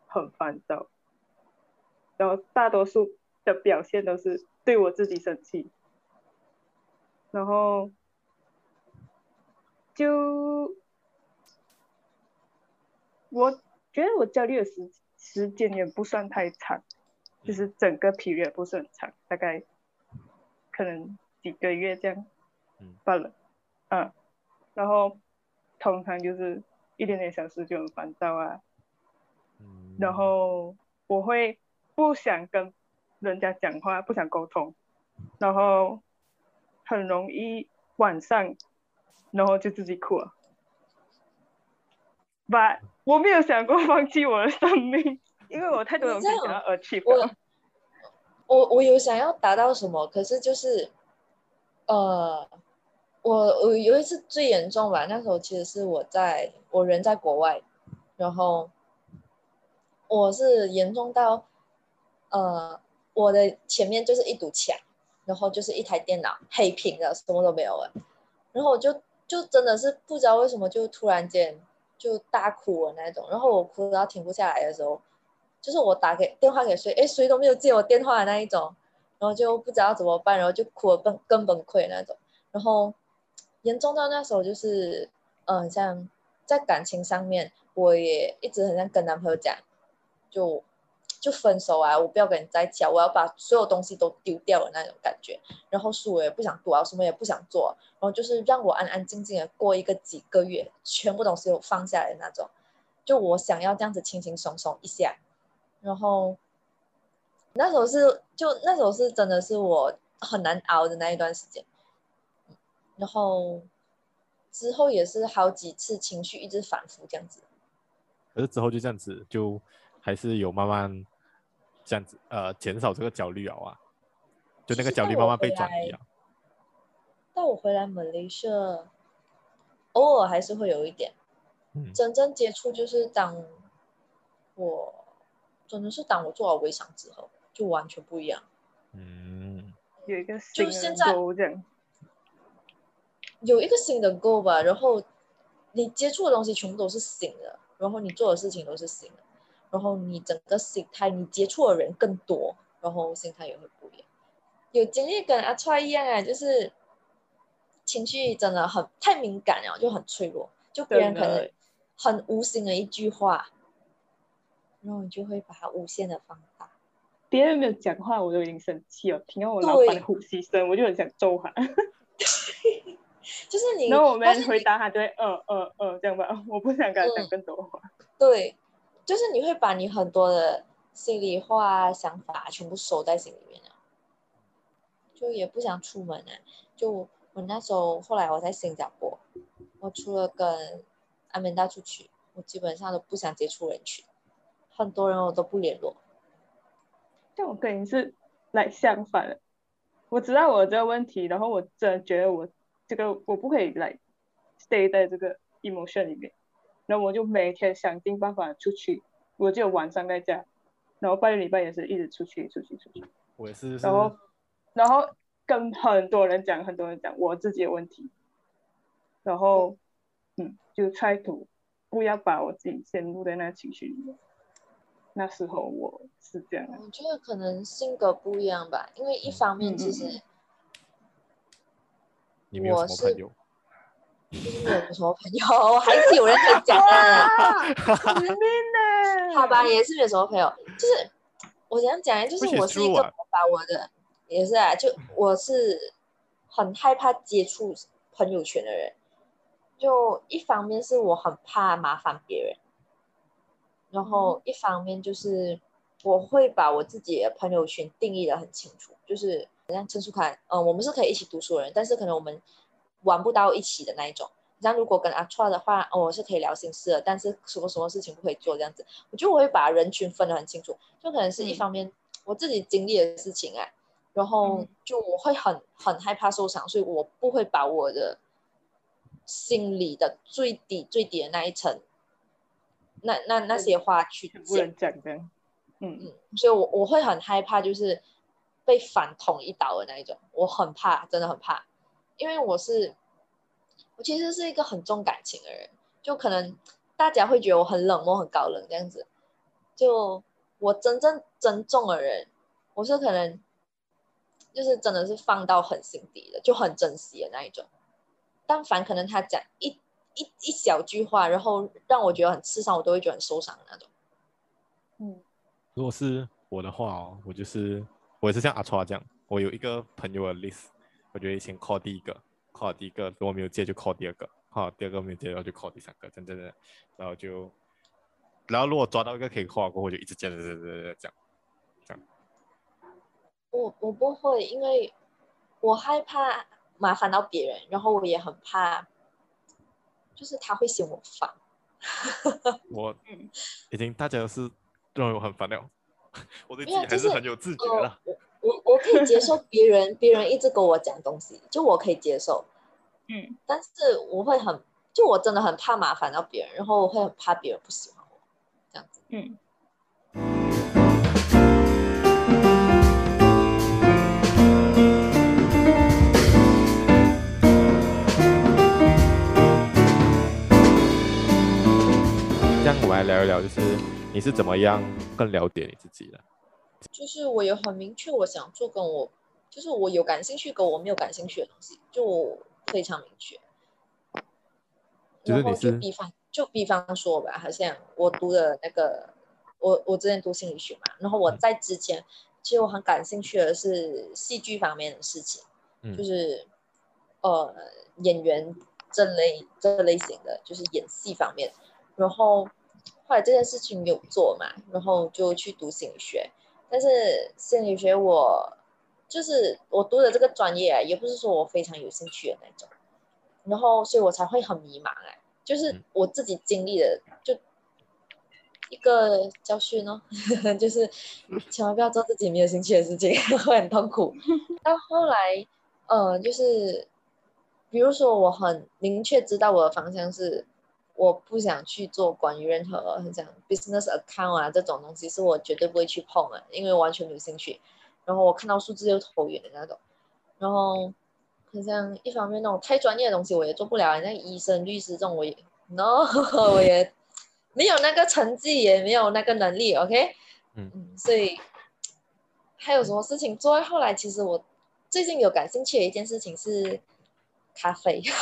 很烦躁，然后大多数的表现都是对我自己生气，然后就我觉得我焦虑的时时间也不算太长，就是整个 period 不是很长，大概可能几个月这样罢了，嗯。然后通常就是一点点小事就很烦躁啊，嗯，然后我会不想跟人家讲话，不想沟通，然后很容易晚上，然后就自己哭了。But 我没有想过放弃我的生命，因为我太多东西想要 achieve 了。我我有想要达到什么，可是就是，呃。我我有一次最严重吧，那时候其实是我在我人在国外，然后我是严重到，呃，我的前面就是一堵墙，然后就是一台电脑黑屏的，什么都没有了，然后我就就真的是不知道为什么就突然间就大哭了那种，然后我哭到停不下来的时候，就是我打给电话给谁，哎，谁都没有接我电话的那一种，然后就不知道怎么办，然后就哭得崩更崩溃那种，然后。严重到那时候就是，嗯，像在感情上面，我也一直很想跟男朋友讲，就就分手啊，我不要跟你在一起啊，我要把所有东西都丢掉的那种感觉。然后书我也不想读啊，什么也不想做，然后就是让我安安静静的过一个几个月，全部东西都放下来的那种。就我想要这样子轻轻松松一下，然后那时候是就那时候是真的是我很难熬的那一段时间。然后之后也是好几次情绪一直反复这样子，可是之后就这样子，就还是有慢慢这样子呃减少这个焦虑啊，就那个焦虑慢慢被转移啊。到我回来马来西亚，偶尔还是会有一点，嗯，真正接触就是当我真的是当我做好微商之后，就完全不一样。嗯，有一个就现在这样。有一个新的 goal 吧，然后你接触的东西全部都是新的，然后你做的事情都是新的，然后你整个心态，你接触的人更多，然后心态也会不一样。有经历跟阿川一样啊，就是情绪真的很太敏感了，就很脆弱，就别人可能很无心的一句话，然后你就会把它无限的放大。别人没有讲话，我都已经生气了，听到我老板的呼吸声，我就很想揍他。就是你，然后我们回答他，就会嗯嗯嗯这样吧，我不想跟他讲更多话。对，就是你会把你很多的心里话、想法全部收在心里面了，就也不想出门啊。就我那时候，后来我在新加坡，我除了跟阿美达出去，我基本上都不想接触人群，很多人我都不联络。但我跟你是来相反的，我知道我这个问题，然后我真的觉得我。这个我不可以来 stay 在这个 emotion 里面，然后我就每天想尽办法出去，我就晚上在家，然后半个礼拜也是一直出去出去出去。我也是。然后，然后跟很多人讲，很多人讲我自己的问题，然后，嗯，就 try to 不要把我自己陷入在那情绪里面。那时候我是这样。我觉得可能性格不一样吧，因为一方面其实。你没有什么朋友？我有什么朋友，还是有人可以讲的。好吧，也是没有什么朋友。就是我想讲，就是我是一个把我的，也是啊，就我是很害怕接触朋友圈的人。就一方面是我很怕麻烦别人，然后一方面就是我会把我自己的朋友圈定义的很清楚，就是像陈书凯，嗯，我们是可以一起读书的人，但是可能我们玩不到一起的那一种。像如果跟阿川的话，我是可以聊心事的，但是什么什么事情不可以做这样子。我觉得我会把人群分得很清楚，就可能是一方面我自己经历的事情啊，然后就我会很很害怕受伤，所以我不会把我的。心里的最底最底的那一层，那那那些话去讲，讲的，嗯嗯，所以我我会很害怕，就是被反捅一刀的那一种，我很怕，真的很怕，因为我是我其实是一个很重感情的人，就可能大家会觉得我很冷漠、很高冷这样子，就我真正珍重的人，我是可能就是真的是放到很心底的，就很珍惜的那一种。但凡可能他讲一一一小句话，然后让我觉得很刺伤，我都会觉得很受伤的那种。嗯，如果是我的话哦，我就是我也是像阿川这样，我有一个朋友的 list，我觉得先 call 第一个，call 第一个，如果没有接就 call 第二个，call 第二个没有接，然后就 call 第三个，真真的，然后就，然后如果抓到一个可以 call 过后，我就一直接着接着接着这样，这样。我我不会，因为我害怕。麻烦到别人，然后我也很怕，就是他会嫌我烦。我已经大家都是认为我很烦了，我对自己还是很有自觉的。就是呃、我我我可以接受别人别人一直跟我讲东西，就我可以接受。嗯，但是我会很，就我真的很怕麻烦到别人，然后我会很怕别人不喜欢我，这样子。嗯。这样我们来聊一聊，就是你是怎么样更了解你自己的？就是我有很明确我想做，跟我就是我有感兴趣，跟我没有感兴趣的东西，就非常明确。然后就比方就比方说吧，好像我读的那个，我我之前读心理学嘛，然后我在之前其实我很感兴趣的是戏剧方面的事情，嗯、就是呃演员这类这类型的，就是演戏方面，然后。后来这件事情有做嘛，然后就去读心理学，但是心理学我就是我读的这个专业啊，也不是说我非常有兴趣的那种，然后所以我才会很迷茫哎，就是我自己经历的就一个教训哦，就是千万不要做自己没有兴趣的事情，会很痛苦。到后来，呃，就是比如说我很明确知道我的方向是。我不想去做关于任何很像 business account 啊这种东西，是我绝对不会去碰的，因为我完全没有兴趣。然后我看到数字就头晕的那种。然后很像一方面那种太专业的东西我也做不了，像医生、律师这种我也 no，我也没有那个成绩，也没有那个能力。OK，嗯嗯，所以还有什么事情做？后来其实我最近有感兴趣的一件事情是咖啡。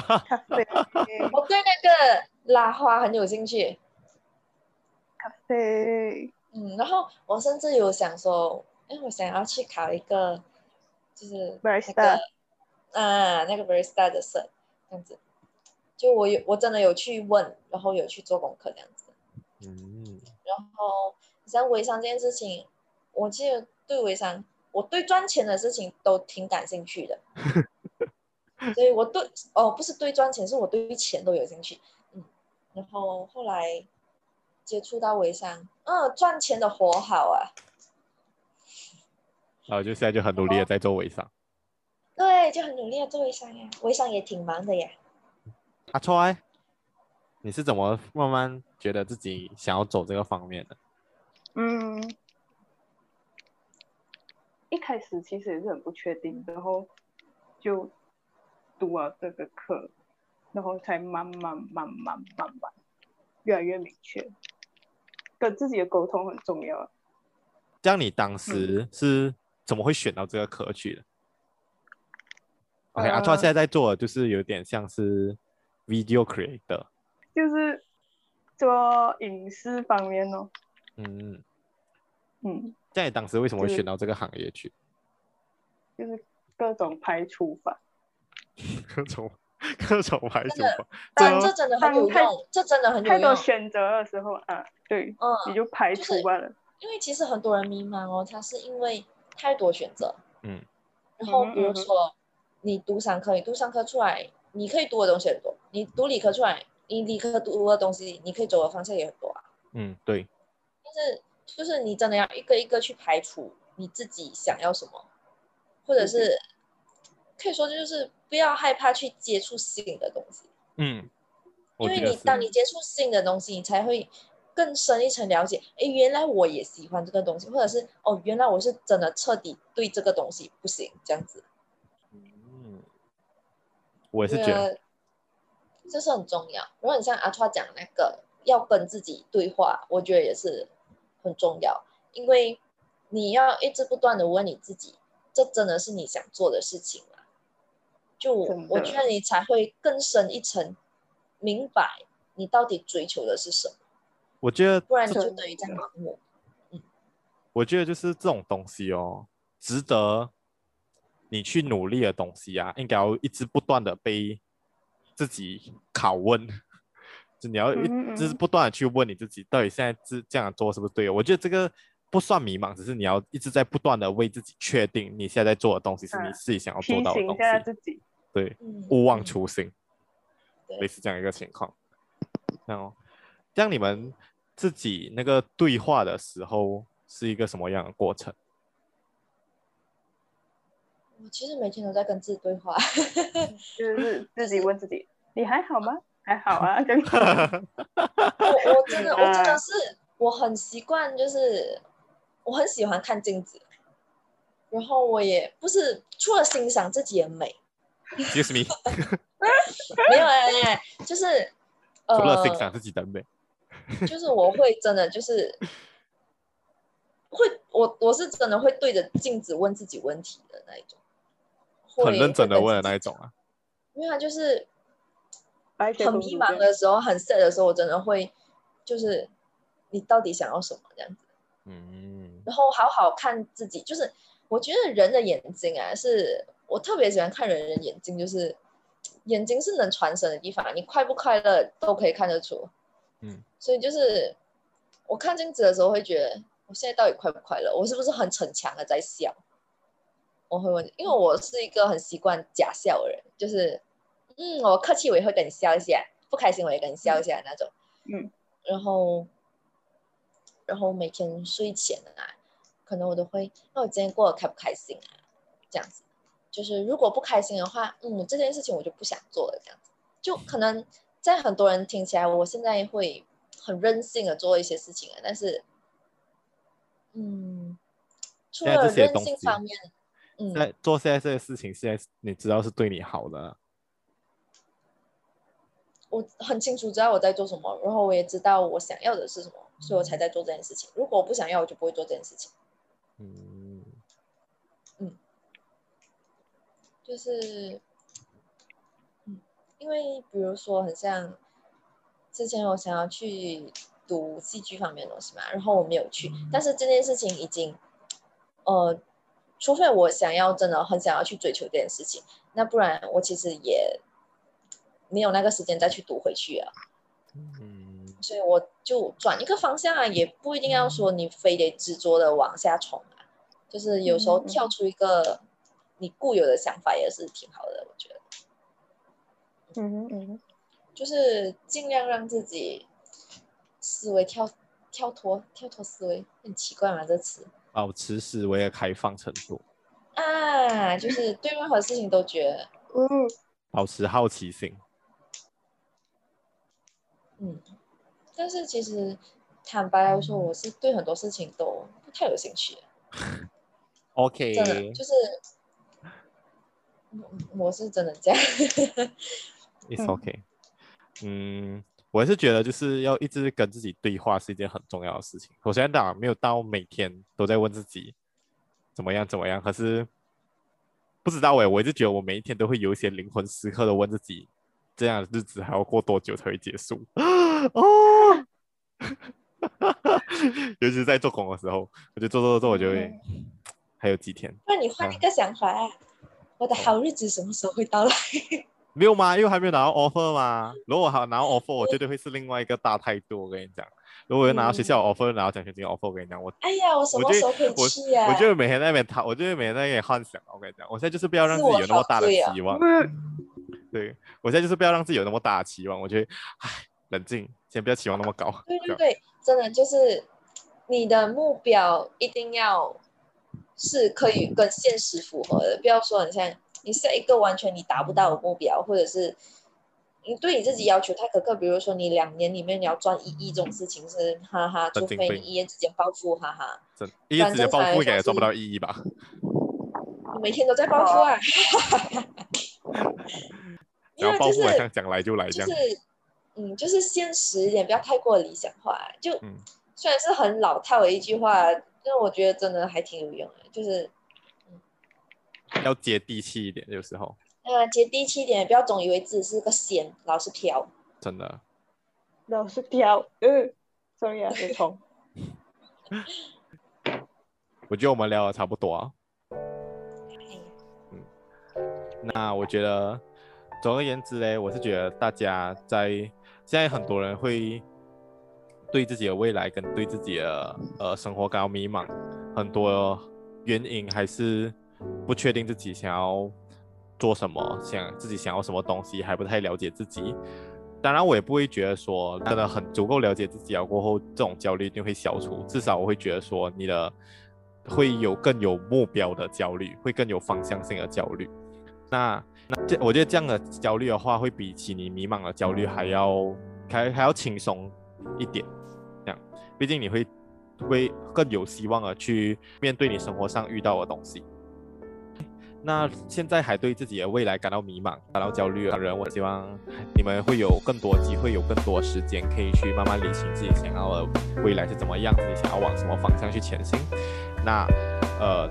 咖啡，我对那个拉花很有兴趣。咖啡，嗯，然后我甚至有想说，哎，我想要去考一个，就是那个 Barista 啊，那个 Barista 的证，这样子。就我有，我真的有去问，然后有去做功课这样子。嗯。然后像微商这件事情，我记得对微商，我对赚钱的事情都挺感兴趣的。所以我对哦，不是对赚钱，是我对钱都有兴趣，嗯，然后后来接触到微商，嗯，赚钱的活好啊，然后就现在就很努力的在做微商，对，就很努力的做微商呀，微商也挺忙的呀。阿川，你是怎么慢慢觉得自己想要走这个方面的？嗯，一开始其实也是很不确定，然后就。读了这个课，然后才慢慢、慢慢、慢慢越来越明确，跟自己的沟通很重要。这样，你当时是怎么会选到这个课去的、嗯、？OK，阿川现在在做的就是有点像是 video creator，就是做影视方面哦。嗯嗯。这样，你当时为什么会选到这个行业去？就是、就是各种排除法。各种各种排除法，但这真的很有用，这真的很有用。太多选择的时候啊，对，嗯，你就排除罢了。因为其实很多人迷茫哦，他是因为太多选择，嗯，然后比如说你读商科，你读商科出来，你可以读的东西很多；你读理科出来，你理科读的东西，你可以走的方向也很多啊。嗯，对。但是就是你真的要一个一个去排除你自己想要什么，或者是可以说就是不要害怕去接触新的东西。嗯，因为你当你接触新的东西，你才会。更深一层了解，哎，原来我也喜欢这个东西，或者是哦，原来我是真的彻底对这个东西不行，这样子。嗯，我也是觉得这是很重要。如果你像阿川讲那个要跟自己对话，我觉得也是很重要，因为你要一直不断的问你自己，这真的是你想做的事情吗？就我觉得你才会更深一层明白你到底追求的是什么。我觉得，不然你就等于在盲目。嗯，我觉得就是这种东西哦，值得你去努力的东西啊，应该要一直不断的被自己拷问，就你要一直不断的去问你自己，到底现在这这样做是不是对的？我觉得这个不算迷茫，只是你要一直在不断的为自己确定你现在在做的东西是你自己想要做到的东西。对，勿忘初心，类似这样一个情况。然后。像你们自己那个对话的时候是一个什么样的过程？我其实每天都在跟自己对话，就 是自己问自己：“你还好吗？”“还好啊。” 我我真的我真的是我很习惯，就是我很喜欢看镜子，然后我也不是除了欣赏自己的美，Excuse me，没有哎哎，就是除了欣赏自己的美。就是我会真的就是会我我是真的会对着镜子问自己问题的那一种，很认真的问的那一种啊。因为他就是很迷茫的时候，很 sad 的时候，我真的会就是你到底想要什么这样子。嗯。然后好好看自己，就是我觉得人的眼睛啊，是我特别喜欢看人的眼睛，就是眼睛是能传神的地方，你快不快乐都可以看得出。嗯，所以就是我看镜子的时候会觉得，我现在到底快不快乐？我是不是很逞强的在笑？我会问，因为我是一个很习惯假笑的人，就是嗯，我客气我也会跟你笑一下，不开心我也跟你笑一下那种。嗯，然后然后每天睡前啊，可能我都会，那我今天过得开不开心啊？这样子，就是如果不开心的话，嗯，这件事情我就不想做了，这样子，就可能。在很多人听起来，我现在会很任性的做一些事情啊，但是，嗯，除了任性方面，嗯，在做现在这些事情，现在你知道是对你好的，我很清楚知道我在做什么，然后我也知道我想要的是什么，所以我才在做这件事情。如果我不想要，我就不会做这件事情。嗯，嗯，就是。因为比如说，很像之前我想要去读戏剧方面的东西嘛，然后我没有去。但是这件事情已经，呃，除非我想要真的很想要去追求这件事情，那不然我其实也没有那个时间再去读回去啊。嗯，所以我就转一个方向啊，也不一定要说你非得执着的往下冲啊，就是有时候跳出一个你固有的想法也是挺好的，我觉得。嗯嗯，就是尽量让自己思维跳跳脱跳脱思维，很奇怪嘛，这词。保持思维的开放程度。啊，就是对任何事情都觉得，嗯，保持好奇心。嗯，但是其实坦白来说，我是对很多事情都不太有兴趣。OK，真的就是，我是真的这样。It's okay，嗯，我是觉得就是要一直跟自己对话是一件很重要的事情。我现在当然没有到每天都在问自己怎么样怎么样，可是不知道哎，我一直觉得我每一天都会有一些灵魂时刻的问自己，这样的日子还要过多久才会结束？哦，尤其是在做工的时候，我就做做做做，我就会、嗯、还有几天。那你换一个想法啊？我的好日子什么时候会到来？没有吗？因为还没有拿到 offer 吗？如果好拿到 offer，我绝对会是另外一个大态度。我跟你讲，如果有拿到学校 offer，拿到奖学金 offer，我跟你讲，我哎呀，我什么时候可以去呀？我就每天在那边讨，我就每天在那边幻想。我跟你讲，我现在就是不要让自己有那么大的期望。对，我现在就是不要让自己有那么大的期望。我觉得，唉，冷静，先不要期望那么高。对对对，真的就是你的目标一定要是可以跟现实符合的，不要说很像。你设一个完全你达不到的目标，或者是你对你自己要求太苛刻，比如说你两年里面你要赚一亿这种事情是哈哈，除非你一夜之间暴富，哈哈。一夜之间暴富应该也赚不到一亿吧？你每天都在暴富啊！然后暴富好像讲来就来这样。就是嗯，就是现实一点，不要太过理想化。就、嗯、虽然是很老套的一句话，但是我觉得真的还挺有用的，就是。要接地气一点，有时候。啊，接地气一点，不要总以为自己是个仙，老是飘。真的。老是飘，嗯，sorry 啊，有虫。我觉得我们聊的差不多啊。嗯。那我觉得，总而言之嘞，我是觉得大家在现在很多人会对自己的未来跟对自己的呃生活感到迷茫，很多原因还是。不确定自己想要做什么，想自己想要什么东西，还不太了解自己。当然，我也不会觉得说真的很足够了解自己了过后，这种焦虑一定会消除。至少我会觉得说，你的会有更有目标的焦虑，会更有方向性的焦虑。那那这我觉得这样的焦虑的话，会比起你迷茫的焦虑还要还还要轻松一点。毕竟你会会更有希望的去面对你生活上遇到的东西。那现在还对自己的未来感到迷茫、感到焦虑的人，我希望你们会有更多机会，有更多时间可以去慢慢理清自己想要的未来是怎么样，自己想要往什么方向去前行。那呃，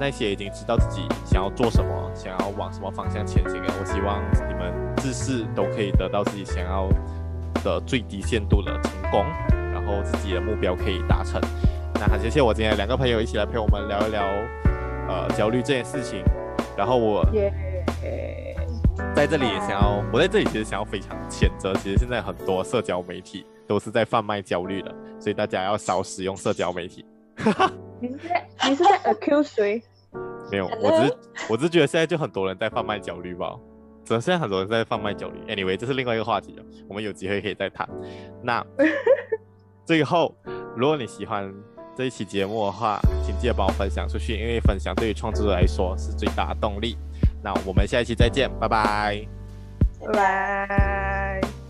那些已经知道自己想要做什么、想要往什么方向前行的，我希望你们自事都可以得到自己想要的最低限度的成功，然后自己的目标可以达成。那很谢谢我今天两个朋友一起来陪我们聊一聊。呃，焦虑这件事情，然后我在这里也想要，我在这里其实想要非常谴责，其实现在很多社交媒体都是在贩卖焦虑的，所以大家要少使用社交媒体。你是在你是在 accuse 谁？没有，我只是我只是觉得现在就很多人在贩卖焦虑吧，真的现在很多人在贩卖焦虑。Anyway，这是另外一个话题了，我们有机会可以再谈。那最后，如果你喜欢。这一期节目的话，请记得帮我分享出去，因为分享对于创作者来说是最大的动力。那我们下一期再见，拜拜，拜拜。